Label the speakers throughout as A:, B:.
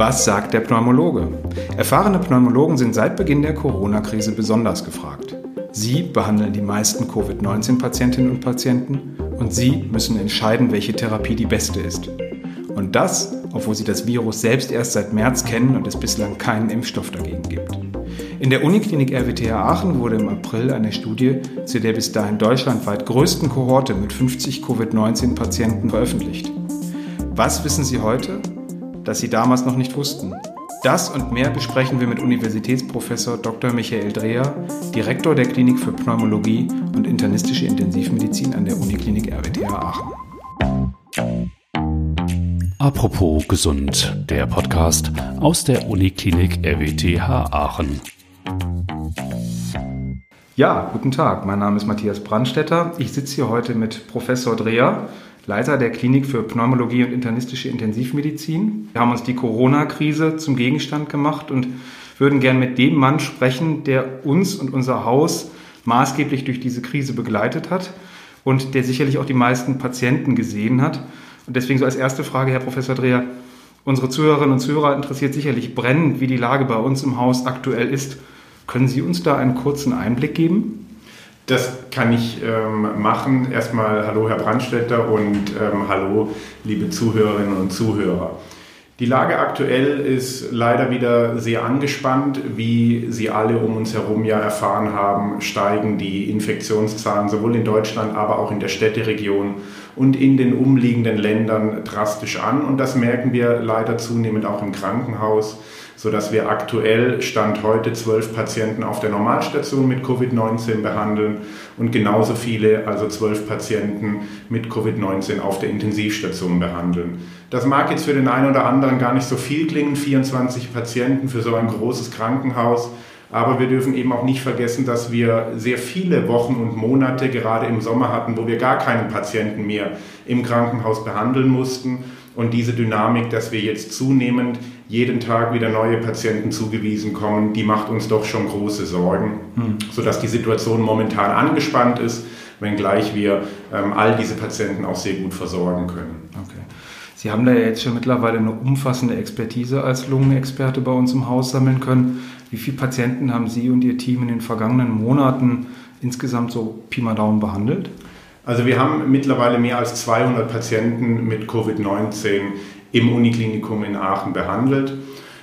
A: Was sagt der Pneumologe? Erfahrene Pneumologen sind seit Beginn der Corona-Krise besonders gefragt. Sie behandeln die meisten Covid-19-Patientinnen und Patienten und Sie müssen entscheiden, welche Therapie die beste ist. Und das, obwohl Sie das Virus selbst erst seit März kennen und es bislang keinen Impfstoff dagegen gibt. In der Uniklinik RWTH Aachen wurde im April eine Studie zu der bis dahin deutschlandweit größten Kohorte mit 50 Covid-19-Patienten veröffentlicht. Was wissen Sie heute? Das Sie damals noch nicht wussten. Das und mehr besprechen wir mit Universitätsprofessor Dr. Michael Dreher, Direktor der Klinik für Pneumologie und internistische Intensivmedizin an der Uniklinik RWTH Aachen.
B: Apropos gesund, der Podcast aus der Uniklinik RWTH Aachen.
A: Ja, guten Tag. Mein Name ist Matthias Brandstetter. Ich sitze hier heute mit Professor Dreher Leiter der Klinik für Pneumologie und internistische Intensivmedizin. Wir haben uns die Corona-Krise zum Gegenstand gemacht und würden gern mit dem Mann sprechen, der uns und unser Haus maßgeblich durch diese Krise begleitet hat und der sicherlich auch die meisten Patienten gesehen hat. Und deswegen so als erste Frage, Herr Professor Dreher, unsere Zuhörerinnen und Zuhörer interessiert sicherlich brennend, wie die Lage bei uns im Haus aktuell ist. Können Sie uns da einen kurzen Einblick geben?
C: Das kann ich ähm, machen. Erstmal hallo Herr Brandstätter und ähm, hallo liebe Zuhörerinnen und Zuhörer. Die Lage aktuell ist leider wieder sehr angespannt. Wie Sie alle um uns herum ja erfahren haben, steigen die Infektionszahlen sowohl in Deutschland, aber auch in der Städteregion und in den umliegenden Ländern drastisch an. Und das merken wir leider zunehmend auch im Krankenhaus sodass wir aktuell Stand heute zwölf Patienten auf der Normalstation mit Covid-19 behandeln und genauso viele, also zwölf Patienten mit Covid-19 auf der Intensivstation behandeln. Das mag jetzt für den einen oder anderen gar nicht so viel klingen, 24 Patienten für so ein großes Krankenhaus. Aber wir dürfen eben auch nicht vergessen, dass wir sehr viele Wochen und Monate gerade im Sommer hatten, wo wir gar keinen Patienten mehr im Krankenhaus behandeln mussten. Und diese Dynamik, dass wir jetzt zunehmend jeden Tag wieder neue Patienten zugewiesen kommen, die macht uns doch schon große Sorgen, mhm. sodass die Situation momentan angespannt ist, wenngleich wir ähm, all diese Patienten auch sehr gut versorgen können.
A: Okay. Sie haben da ja jetzt schon mittlerweile eine umfassende Expertise als Lungenexperte bei uns im Haus sammeln können. Wie viele Patienten haben Sie und Ihr Team in den vergangenen Monaten insgesamt so Pi mal Daumen behandelt?
C: Also wir haben mittlerweile mehr als 200 Patienten mit Covid-19 im Uniklinikum in Aachen behandelt.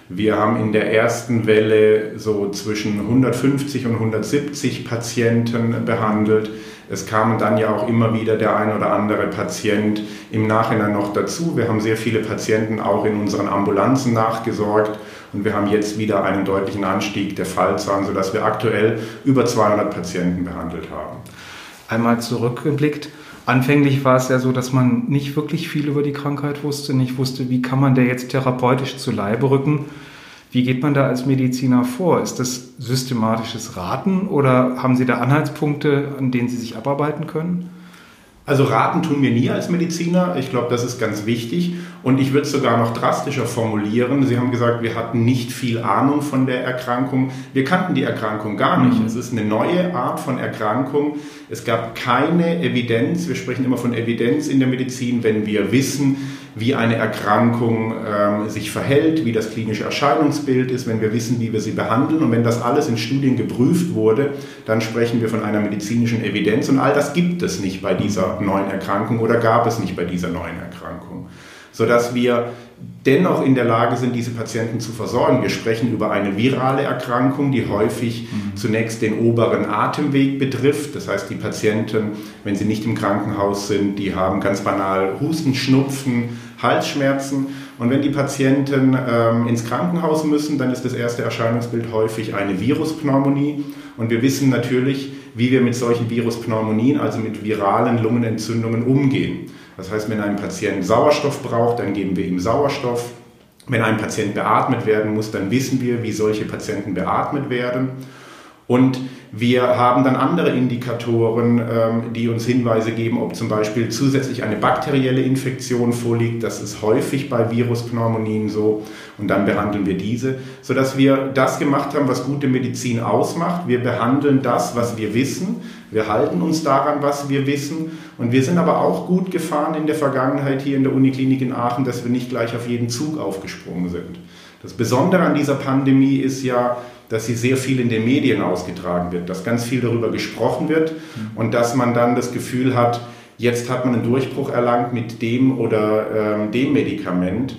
C: Wir haben in der ersten Welle so zwischen 150 und 170 Patienten behandelt. Es kamen dann ja auch immer wieder der ein oder andere Patient im Nachhinein noch dazu. Wir haben sehr viele Patienten auch in unseren Ambulanzen nachgesorgt und wir haben jetzt wieder einen deutlichen Anstieg der Fallzahlen, sodass wir aktuell über 200 Patienten behandelt haben.
A: Einmal zurückgeblickt, Anfänglich war es ja so, dass man nicht wirklich viel über die Krankheit wusste, nicht wusste, wie kann man der jetzt therapeutisch zu Leibe rücken. Wie geht man da als Mediziner vor? Ist das systematisches Raten oder haben Sie da Anhaltspunkte, an denen Sie sich abarbeiten können?
C: Also raten tun wir nie als Mediziner. Ich glaube, das ist ganz wichtig. Und ich würde es sogar noch drastischer formulieren. Sie haben gesagt, wir hatten nicht viel Ahnung von der Erkrankung. Wir kannten die Erkrankung gar nicht. Mhm. Es ist eine neue Art von Erkrankung. Es gab keine Evidenz. Wir sprechen immer von Evidenz in der Medizin, wenn wir wissen, wie eine Erkrankung ähm, sich verhält, wie das klinische Erscheinungsbild ist, wenn wir wissen, wie wir sie behandeln. Und wenn das alles in Studien geprüft wurde, dann sprechen wir von einer medizinischen Evidenz. Und all das gibt es nicht bei dieser neuen Erkrankung oder gab es nicht bei dieser neuen Erkrankung. Sodass wir dennoch in der Lage sind, diese Patienten zu versorgen. Wir sprechen über eine virale Erkrankung, die häufig mhm. zunächst den oberen Atemweg betrifft. Das heißt, die Patienten, wenn sie nicht im Krankenhaus sind, die haben ganz banal Husten, Schnupfen, Halsschmerzen. Und wenn die Patienten ähm, ins Krankenhaus müssen, dann ist das erste Erscheinungsbild häufig eine Viruspneumonie. Und wir wissen natürlich, wie wir mit solchen Viruspneumonien, also mit viralen Lungenentzündungen umgehen. Das heißt, wenn ein Patient Sauerstoff braucht, dann geben wir ihm Sauerstoff. Wenn ein Patient beatmet werden muss, dann wissen wir, wie solche Patienten beatmet werden. Und wir haben dann andere Indikatoren, ähm, die uns Hinweise geben, ob zum Beispiel zusätzlich eine bakterielle Infektion vorliegt. Das ist häufig bei Viruspneumonien so. Und dann behandeln wir diese, sodass wir das gemacht haben, was gute Medizin ausmacht. Wir behandeln das, was wir wissen. Wir halten uns daran, was wir wissen. Und wir sind aber auch gut gefahren in der Vergangenheit hier in der Uniklinik in Aachen, dass wir nicht gleich auf jeden Zug aufgesprungen sind. Das Besondere an dieser Pandemie ist ja, dass sie sehr viel in den Medien ausgetragen wird, dass ganz viel darüber gesprochen wird mhm. und dass man dann das Gefühl hat, jetzt hat man einen Durchbruch erlangt mit dem oder ähm, dem Medikament.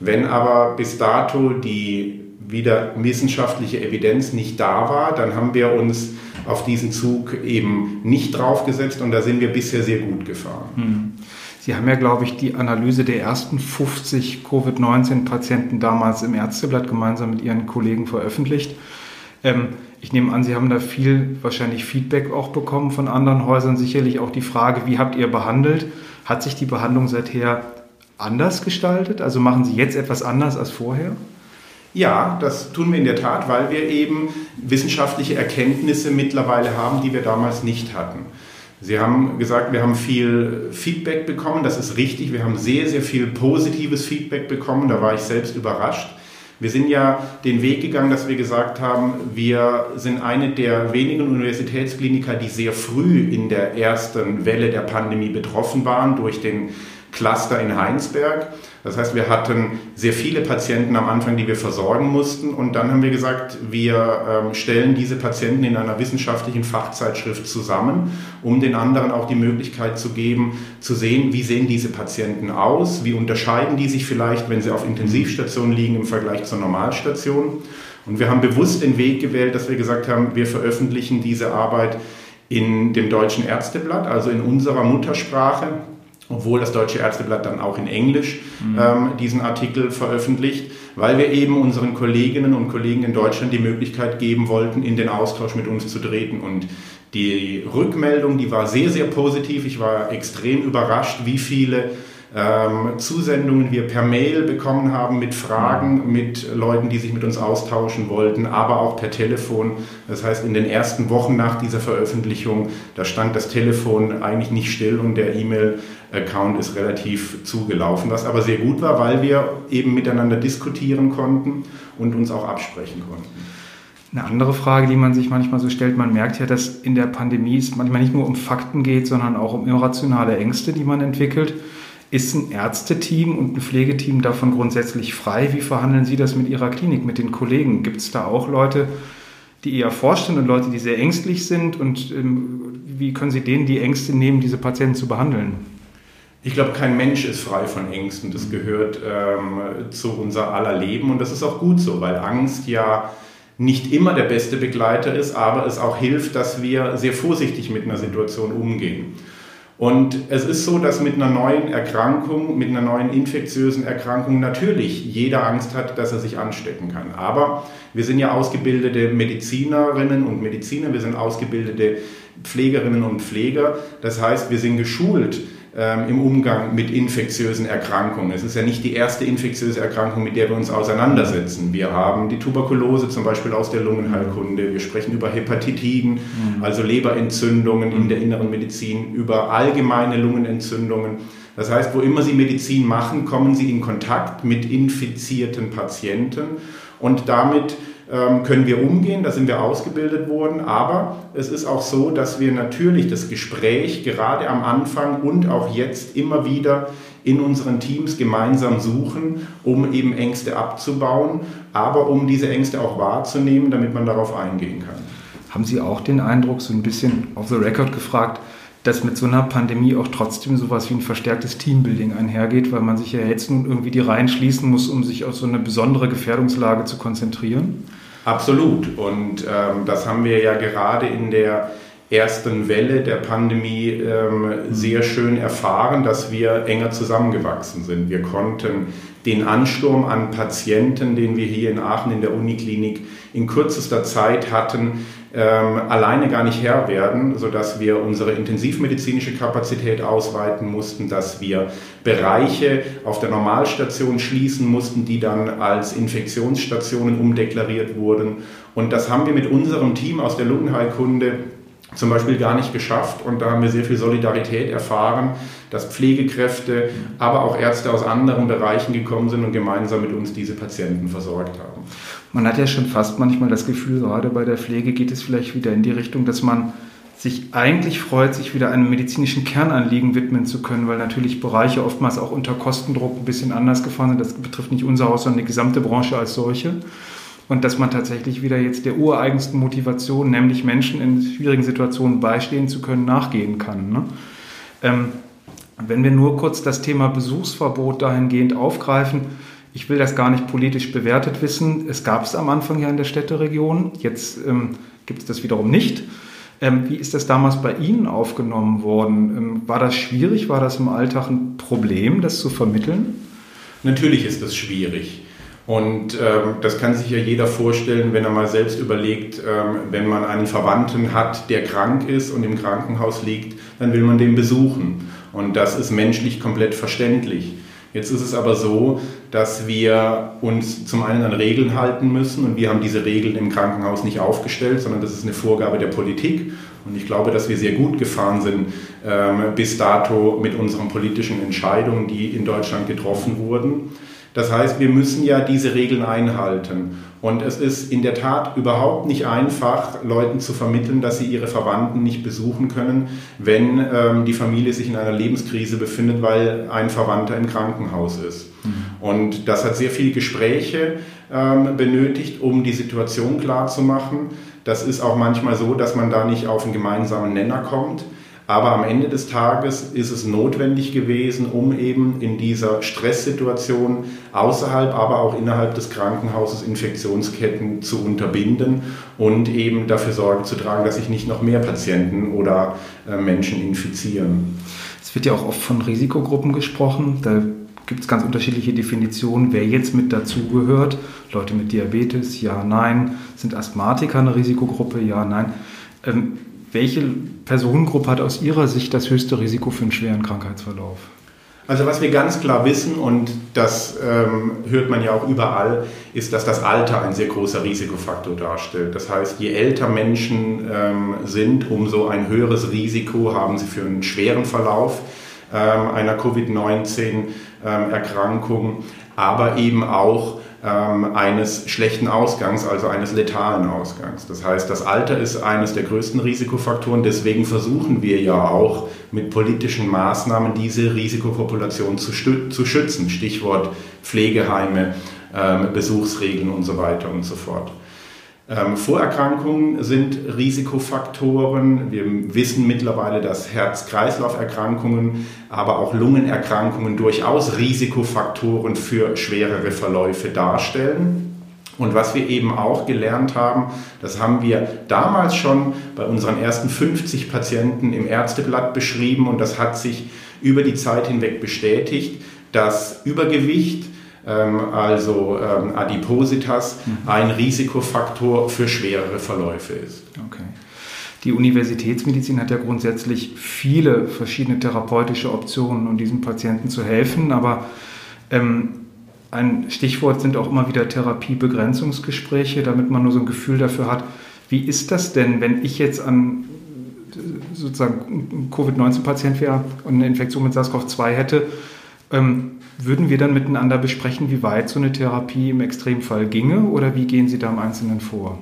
C: Wenn aber bis dato die wieder wissenschaftliche Evidenz nicht da war, dann haben wir uns auf diesen Zug eben nicht draufgesetzt und da sind wir bisher sehr gut gefahren. Mhm.
A: Sie haben ja, glaube ich, die Analyse der ersten 50 Covid-19-Patienten damals im Ärzteblatt gemeinsam mit Ihren Kollegen veröffentlicht. Ähm, ich nehme an, Sie haben da viel wahrscheinlich Feedback auch bekommen von anderen Häusern. Sicherlich auch die Frage, wie habt ihr behandelt? Hat sich die Behandlung seither anders gestaltet? Also machen Sie jetzt etwas anders als vorher?
C: Ja, das tun wir in der Tat, weil wir eben wissenschaftliche Erkenntnisse mittlerweile haben, die wir damals nicht hatten. Sie haben gesagt, wir haben viel Feedback bekommen. Das ist richtig. Wir haben sehr, sehr viel positives Feedback bekommen. Da war ich selbst überrascht. Wir sind ja den Weg gegangen, dass wir gesagt haben, wir sind eine der wenigen Universitätskliniker, die sehr früh in der ersten Welle der Pandemie betroffen waren durch den Cluster in Heinsberg. Das heißt, wir hatten sehr viele Patienten am Anfang, die wir versorgen mussten. Und dann haben wir gesagt, wir ähm, stellen diese Patienten in einer wissenschaftlichen Fachzeitschrift zusammen, um den anderen auch die Möglichkeit zu geben, zu sehen, wie sehen diese Patienten aus, wie unterscheiden die sich vielleicht, wenn sie auf Intensivstationen liegen im Vergleich zur Normalstation. Und wir haben bewusst den Weg gewählt, dass wir gesagt haben, wir veröffentlichen diese Arbeit in dem Deutschen Ärzteblatt, also in unserer Muttersprache obwohl das Deutsche Ärzteblatt dann auch in Englisch mhm. ähm, diesen Artikel veröffentlicht, weil wir eben unseren Kolleginnen und Kollegen in Deutschland die Möglichkeit geben wollten, in den Austausch mit uns zu treten. Und die Rückmeldung, die war sehr, sehr positiv. Ich war extrem überrascht, wie viele ähm, Zusendungen wir per Mail bekommen haben mit Fragen, mit Leuten, die sich mit uns austauschen wollten, aber auch per Telefon. Das heißt, in den ersten Wochen nach dieser Veröffentlichung, da stand das Telefon eigentlich nicht still und der E-Mail-Account ist relativ zugelaufen, was aber sehr gut war, weil wir eben miteinander diskutieren konnten und uns auch absprechen konnten.
A: Eine andere Frage, die man sich manchmal so stellt, man merkt ja, dass in der Pandemie es manchmal nicht nur um Fakten geht, sondern auch um irrationale Ängste, die man entwickelt. Ist ein Ärzteteam und ein Pflegeteam davon grundsätzlich frei? Wie verhandeln Sie das mit Ihrer Klinik, mit den Kollegen? Gibt es da auch Leute, die eher vorstellen und Leute, die sehr ängstlich sind? Und ähm, wie können Sie denen die Ängste nehmen, diese Patienten zu behandeln?
C: Ich glaube, kein Mensch ist frei von Ängsten. Das gehört ähm, zu unser aller Leben und das ist auch gut so, weil Angst ja nicht immer der beste Begleiter ist, aber es auch hilft, dass wir sehr vorsichtig mit einer Situation umgehen. Und es ist so, dass mit einer neuen Erkrankung, mit einer neuen infektiösen Erkrankung natürlich jeder Angst hat, dass er sich anstecken kann. Aber wir sind ja ausgebildete Medizinerinnen und Mediziner, wir sind ausgebildete Pflegerinnen und Pfleger. Das heißt, wir sind geschult, ähm, im Umgang mit infektiösen Erkrankungen. Es ist ja nicht die erste infektiöse Erkrankung, mit der wir uns auseinandersetzen. Wir haben die Tuberkulose zum Beispiel aus der Lungenheilkunde. Wir sprechen über Hepatitiden, mhm. also Leberentzündungen in der inneren Medizin, über allgemeine Lungenentzündungen. Das heißt, wo immer Sie Medizin machen, kommen Sie in Kontakt mit infizierten Patienten und damit können wir umgehen, da sind wir ausgebildet worden, aber es ist auch so, dass wir natürlich das Gespräch gerade am Anfang und auch jetzt immer wieder in unseren Teams gemeinsam suchen, um eben Ängste abzubauen, aber um diese Ängste auch wahrzunehmen, damit man darauf eingehen kann.
A: Haben Sie auch den Eindruck, so ein bisschen off the record gefragt, dass mit so einer Pandemie auch trotzdem sowas wie ein verstärktes Teambuilding einhergeht, weil man sich ja jetzt nun irgendwie die Reihen schließen muss, um sich auf so eine besondere Gefährdungslage zu konzentrieren?
C: Absolut. Und ähm, das haben wir ja gerade in der ersten Welle der Pandemie ähm, sehr schön erfahren, dass wir enger zusammengewachsen sind. Wir konnten den Ansturm an Patienten, den wir hier in Aachen in der Uniklinik in kürzester Zeit hatten, ähm, alleine gar nicht Herr werden, sodass wir unsere intensivmedizinische Kapazität ausweiten mussten, dass wir Bereiche auf der Normalstation schließen mussten, die dann als Infektionsstationen umdeklariert wurden. Und das haben wir mit unserem Team aus der Lungenheilkunde zum Beispiel gar nicht geschafft und da haben wir sehr viel Solidarität erfahren, dass Pflegekräfte, aber auch Ärzte aus anderen Bereichen gekommen sind und gemeinsam mit uns diese Patienten versorgt haben.
A: Man hat ja schon fast manchmal das Gefühl, gerade bei der Pflege geht es vielleicht wieder in die Richtung, dass man sich eigentlich freut, sich wieder einem medizinischen Kernanliegen widmen zu können, weil natürlich Bereiche oftmals auch unter Kostendruck ein bisschen anders gefahren sind. Das betrifft nicht unser Haus, sondern die gesamte Branche als solche. Und dass man tatsächlich wieder jetzt der ureigensten Motivation, nämlich Menschen in schwierigen Situationen beistehen zu können, nachgehen kann. Ne? Ähm, wenn wir nur kurz das Thema Besuchsverbot dahingehend aufgreifen, ich will das gar nicht politisch bewertet wissen. Es gab es am Anfang ja in der Städteregion, jetzt ähm, gibt es das wiederum nicht. Ähm, wie ist das damals bei Ihnen aufgenommen worden? Ähm, war das schwierig? War das im Alltag ein Problem, das zu vermitteln?
C: Natürlich ist das schwierig. Und ähm, das kann sich ja jeder vorstellen, wenn er mal selbst überlegt, ähm, wenn man einen Verwandten hat, der krank ist und im Krankenhaus liegt, dann will man den besuchen. Und das ist menschlich komplett verständlich. Jetzt ist es aber so, dass wir uns zum einen an Regeln halten müssen und wir haben diese Regeln im Krankenhaus nicht aufgestellt, sondern das ist eine Vorgabe der Politik. Und ich glaube, dass wir sehr gut gefahren sind ähm, bis dato mit unseren politischen Entscheidungen, die in Deutschland getroffen wurden. Das heißt, wir müssen ja diese Regeln einhalten. Und es ist in der Tat überhaupt nicht einfach, Leuten zu vermitteln, dass sie ihre Verwandten nicht besuchen können, wenn ähm, die Familie sich in einer Lebenskrise befindet, weil ein Verwandter im Krankenhaus ist. Mhm. Und das hat sehr viele Gespräche ähm, benötigt, um die Situation klarzumachen. Das ist auch manchmal so, dass man da nicht auf einen gemeinsamen Nenner kommt. Aber am Ende des Tages ist es notwendig gewesen, um eben in dieser Stresssituation außerhalb, aber auch innerhalb des Krankenhauses Infektionsketten zu unterbinden und eben dafür Sorge zu tragen, dass sich nicht noch mehr Patienten oder äh, Menschen infizieren.
A: Es wird ja auch oft von Risikogruppen gesprochen. Da gibt es ganz unterschiedliche Definitionen, wer jetzt mit dazugehört. Leute mit Diabetes, ja, nein. Sind Asthmatiker eine Risikogruppe? Ja, nein. Ähm, welche Personengruppe hat aus Ihrer Sicht das höchste Risiko für einen schweren Krankheitsverlauf?
C: Also was wir ganz klar wissen, und das ähm, hört man ja auch überall, ist, dass das Alter ein sehr großer Risikofaktor darstellt. Das heißt, je älter Menschen ähm, sind, umso ein höheres Risiko haben sie für einen schweren Verlauf ähm, einer Covid-19-Erkrankung, ähm, aber eben auch ähm, eines schlechten Ausgangs, also eines letalen Ausgangs. Das heißt, das Alter ist eines der größten Risikofaktoren. Deswegen versuchen wir ja auch mit politischen Maßnahmen diese Risikopopulation zu, zu schützen. Stichwort Pflegeheime, ähm, Besuchsregeln und so weiter und so fort. Ähm, Vorerkrankungen sind Risikofaktoren. Wir wissen mittlerweile, dass Herz-Kreislauf-Erkrankungen, aber auch Lungenerkrankungen durchaus Risikofaktoren für schwerere Verläufe darstellen. Und was wir eben auch gelernt haben, das haben wir damals schon bei unseren ersten 50 Patienten im Ärzteblatt beschrieben und das hat sich über die Zeit hinweg bestätigt, dass Übergewicht, also ähm, Adipositas, mhm. ein Risikofaktor für schwerere Verläufe ist.
A: Okay. Die Universitätsmedizin hat ja grundsätzlich viele verschiedene therapeutische Optionen, um diesen Patienten zu helfen, aber ähm, ein Stichwort sind auch immer wieder Therapiebegrenzungsgespräche, damit man nur so ein Gefühl dafür hat, wie ist das denn, wenn ich jetzt an sozusagen Covid-19-Patient wäre und eine Infektion mit SARS-CoV-2 hätte, ähm, würden wir dann miteinander besprechen, wie weit so eine Therapie im Extremfall ginge oder wie gehen Sie da im Einzelnen vor?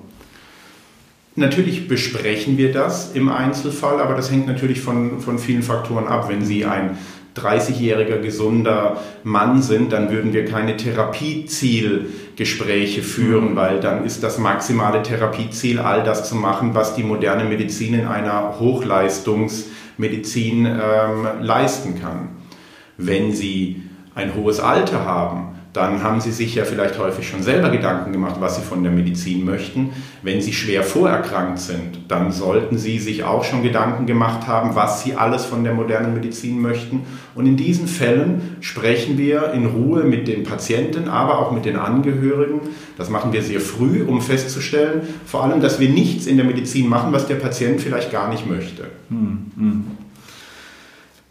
C: Natürlich besprechen wir das im Einzelfall, aber das hängt natürlich von, von vielen Faktoren ab. Wenn Sie ein 30-jähriger gesunder Mann sind, dann würden wir keine Therapiezielgespräche führen, mhm. weil dann ist das maximale Therapieziel, all das zu machen, was die moderne Medizin in einer Hochleistungsmedizin ähm, leisten kann. Wenn Sie ein hohes Alter haben, dann haben sie sich ja vielleicht häufig schon selber Gedanken gemacht, was sie von der Medizin möchten. Wenn sie schwer vorerkrankt sind, dann sollten sie sich auch schon Gedanken gemacht haben, was sie alles von der modernen Medizin möchten. Und in diesen Fällen sprechen wir in Ruhe mit den Patienten, aber auch mit den Angehörigen. Das machen wir sehr früh, um festzustellen, vor allem, dass wir nichts in der Medizin machen, was der Patient vielleicht gar nicht möchte. Hm, hm.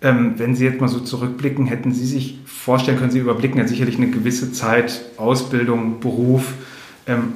A: Ähm, wenn Sie jetzt mal so zurückblicken, hätten Sie sich vorstellen können, Sie überblicken ja sicherlich eine gewisse Zeit Ausbildung, Beruf. Ähm,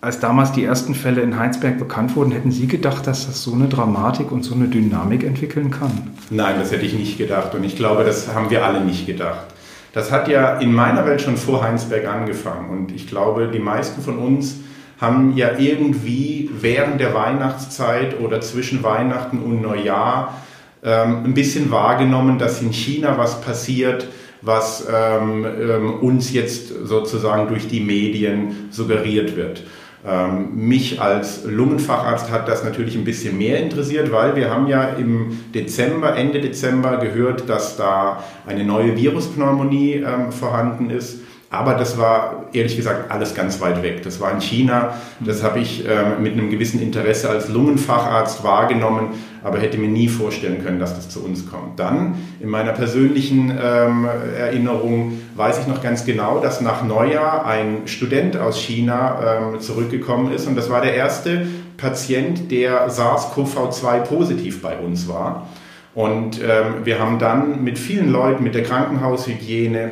A: als damals die ersten Fälle in Heinsberg bekannt wurden, hätten Sie gedacht, dass das so eine Dramatik und so eine Dynamik entwickeln kann?
C: Nein, das hätte ich nicht gedacht und ich glaube, das haben wir alle nicht gedacht. Das hat ja in meiner Welt schon vor Heinsberg angefangen und ich glaube, die meisten von uns haben ja irgendwie während der Weihnachtszeit oder zwischen Weihnachten und Neujahr ähm, ein bisschen wahrgenommen, dass in China was passiert, was ähm, ähm, uns jetzt sozusagen durch die Medien suggeriert wird. Mich als Lungenfacharzt hat das natürlich ein bisschen mehr interessiert, weil wir haben ja im Dezember, Ende Dezember gehört, dass da eine neue Viruspneumonie vorhanden ist. Aber das war ehrlich gesagt alles ganz weit weg. Das war in China. Das habe ich ähm, mit einem gewissen Interesse als Lungenfacharzt wahrgenommen, aber hätte mir nie vorstellen können, dass das zu uns kommt. Dann in meiner persönlichen ähm, Erinnerung weiß ich noch ganz genau, dass nach Neujahr ein Student aus China ähm, zurückgekommen ist und das war der erste Patient, der SARS-CoV-2 positiv bei uns war. Und ähm, wir haben dann mit vielen Leuten, mit der Krankenhaushygiene,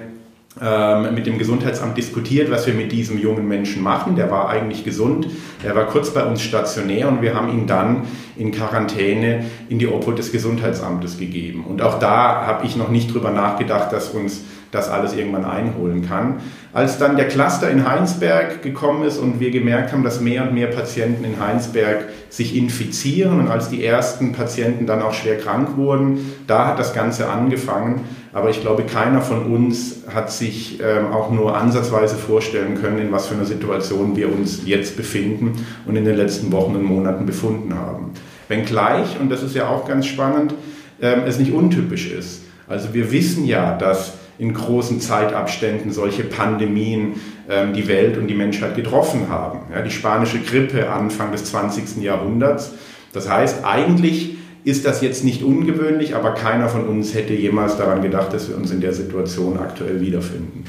C: mit dem Gesundheitsamt diskutiert, was wir mit diesem jungen Menschen machen. Der war eigentlich gesund, er war kurz bei uns stationär und wir haben ihn dann in Quarantäne in die Obhut des Gesundheitsamtes gegeben. Und auch da habe ich noch nicht drüber nachgedacht, dass uns das alles irgendwann einholen kann. Als dann der Cluster in Heinsberg gekommen ist und wir gemerkt haben, dass mehr und mehr Patienten in Heinsberg sich infizieren und als die ersten Patienten dann auch schwer krank wurden, da hat das Ganze angefangen. Aber ich glaube, keiner von uns hat sich ähm, auch nur ansatzweise vorstellen können, in was für einer Situation wir uns jetzt befinden und in den letzten Wochen und Monaten befunden haben. Wenngleich, und das ist ja auch ganz spannend, ähm, es nicht untypisch ist. Also wir wissen ja, dass in großen Zeitabständen solche Pandemien ähm, die Welt und die Menschheit getroffen haben. Ja, die spanische Grippe Anfang des 20. Jahrhunderts. Das heißt, eigentlich ist das jetzt nicht ungewöhnlich, aber keiner von uns hätte jemals daran gedacht, dass wir uns in der Situation aktuell wiederfinden.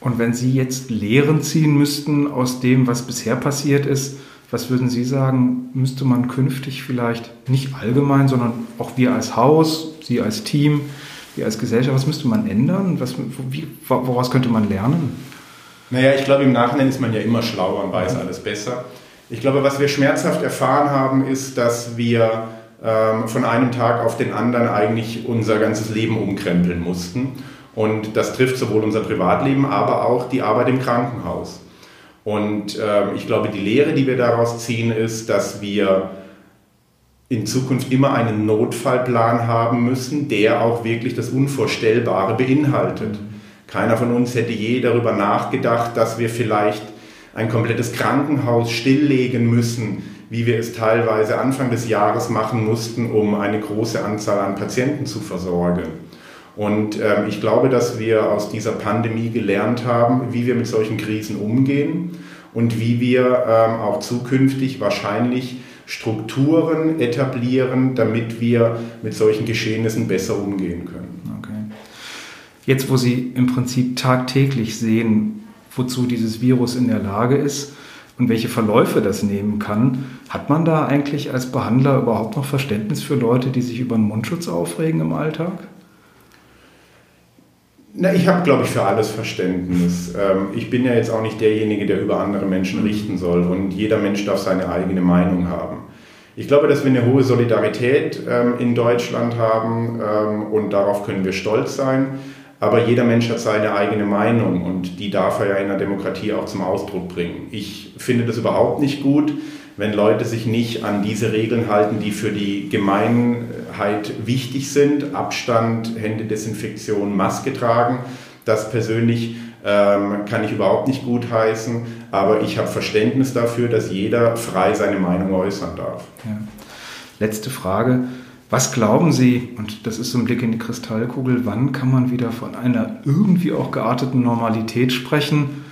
A: Und wenn Sie jetzt Lehren ziehen müssten aus dem, was bisher passiert ist, was würden Sie sagen, müsste man künftig vielleicht nicht allgemein, sondern auch wir als Haus, Sie als Team, wir als Gesellschaft, was müsste man ändern? Was, wie, woraus könnte man lernen?
C: Naja, ich glaube, im Nachhinein ist man ja immer schlauer und weiß alles besser. Ich glaube, was wir schmerzhaft erfahren haben, ist, dass wir ähm, von einem Tag auf den anderen eigentlich unser ganzes Leben umkrempeln mussten. Und das trifft sowohl unser Privatleben, aber auch die Arbeit im Krankenhaus. Und äh, ich glaube, die Lehre, die wir daraus ziehen, ist, dass wir in Zukunft immer einen Notfallplan haben müssen, der auch wirklich das Unvorstellbare beinhaltet. Keiner von uns hätte je darüber nachgedacht, dass wir vielleicht ein komplettes Krankenhaus stilllegen müssen, wie wir es teilweise Anfang des Jahres machen mussten, um eine große Anzahl an Patienten zu versorgen. Und ähm, ich glaube, dass wir aus dieser Pandemie gelernt haben, wie wir mit solchen Krisen umgehen und wie wir ähm, auch zukünftig wahrscheinlich Strukturen etablieren, damit wir mit solchen Geschehnissen besser umgehen können. Okay.
A: Jetzt, wo Sie im Prinzip tagtäglich sehen, wozu dieses Virus in der Lage ist und welche Verläufe das nehmen kann, hat man da eigentlich als Behandler überhaupt noch Verständnis für Leute, die sich über den Mundschutz aufregen im Alltag?
C: Na, ich habe, glaube ich, für alles Verständnis. Ähm, ich bin ja jetzt auch nicht derjenige, der über andere Menschen richten soll und jeder Mensch darf seine eigene Meinung haben. Ich glaube, dass wir eine hohe Solidarität ähm, in Deutschland haben ähm, und darauf können wir stolz sein. Aber jeder Mensch hat seine eigene Meinung und die darf er ja in der Demokratie auch zum Ausdruck bringen. Ich finde das überhaupt nicht gut, wenn Leute sich nicht an diese Regeln halten, die für die Gemeinheit wichtig sind. Abstand, Händedesinfektion, Maske tragen. Das persönlich ähm, kann ich überhaupt nicht gutheißen, aber ich habe Verständnis dafür, dass jeder frei seine Meinung äußern darf. Ja.
A: Letzte Frage. Was glauben Sie, und das ist so ein Blick in die Kristallkugel, wann kann man wieder von einer irgendwie auch gearteten Normalität sprechen?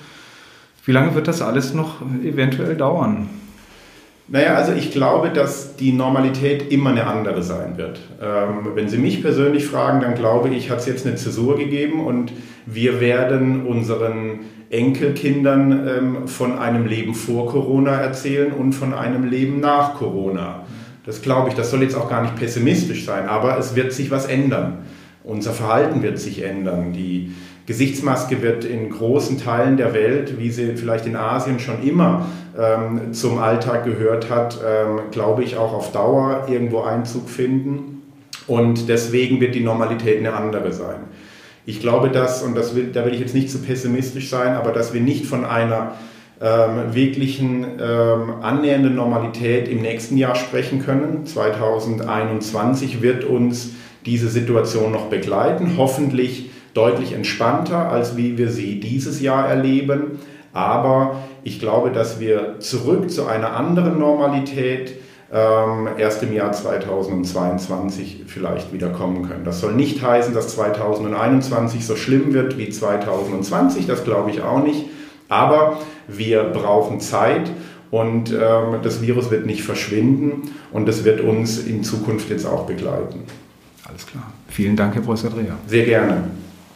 A: Wie lange wird das alles noch eventuell dauern?
C: Naja, also ich glaube, dass die Normalität immer eine andere sein wird. Ähm, wenn Sie mich persönlich fragen, dann glaube ich, hat es jetzt eine Zäsur gegeben und wir werden unseren Enkelkindern ähm, von einem Leben vor Corona erzählen und von einem Leben nach Corona. Das glaube ich, das soll jetzt auch gar nicht pessimistisch sein, aber es wird sich was ändern. Unser Verhalten wird sich ändern. Die, Gesichtsmaske wird in großen Teilen der Welt, wie sie vielleicht in Asien schon immer ähm, zum Alltag gehört hat, ähm, glaube ich, auch auf Dauer irgendwo Einzug finden. Und deswegen wird die Normalität eine andere sein. Ich glaube, dass, und das will, da will ich jetzt nicht zu pessimistisch sein, aber dass wir nicht von einer ähm, wirklichen ähm, annähernden Normalität im nächsten Jahr sprechen können. 2021 wird uns diese Situation noch begleiten, hoffentlich deutlich entspannter, als wie wir sie dieses Jahr erleben. Aber ich glaube, dass wir zurück zu einer anderen Normalität ähm, erst im Jahr 2022 vielleicht wieder kommen können. Das soll nicht heißen, dass 2021 so schlimm wird wie 2020, das glaube ich auch nicht. Aber wir brauchen Zeit und ähm, das Virus wird nicht verschwinden und es wird uns in Zukunft jetzt auch begleiten.
A: Alles klar. Vielen Dank, Herr Professor Dreher.
C: Sehr gerne.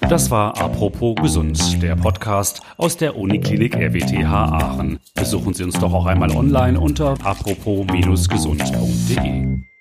B: Das war Apropos Gesund, der Podcast aus der Uniklinik RWTH Aachen. Besuchen Sie uns doch auch einmal online unter apropos-gesund.de.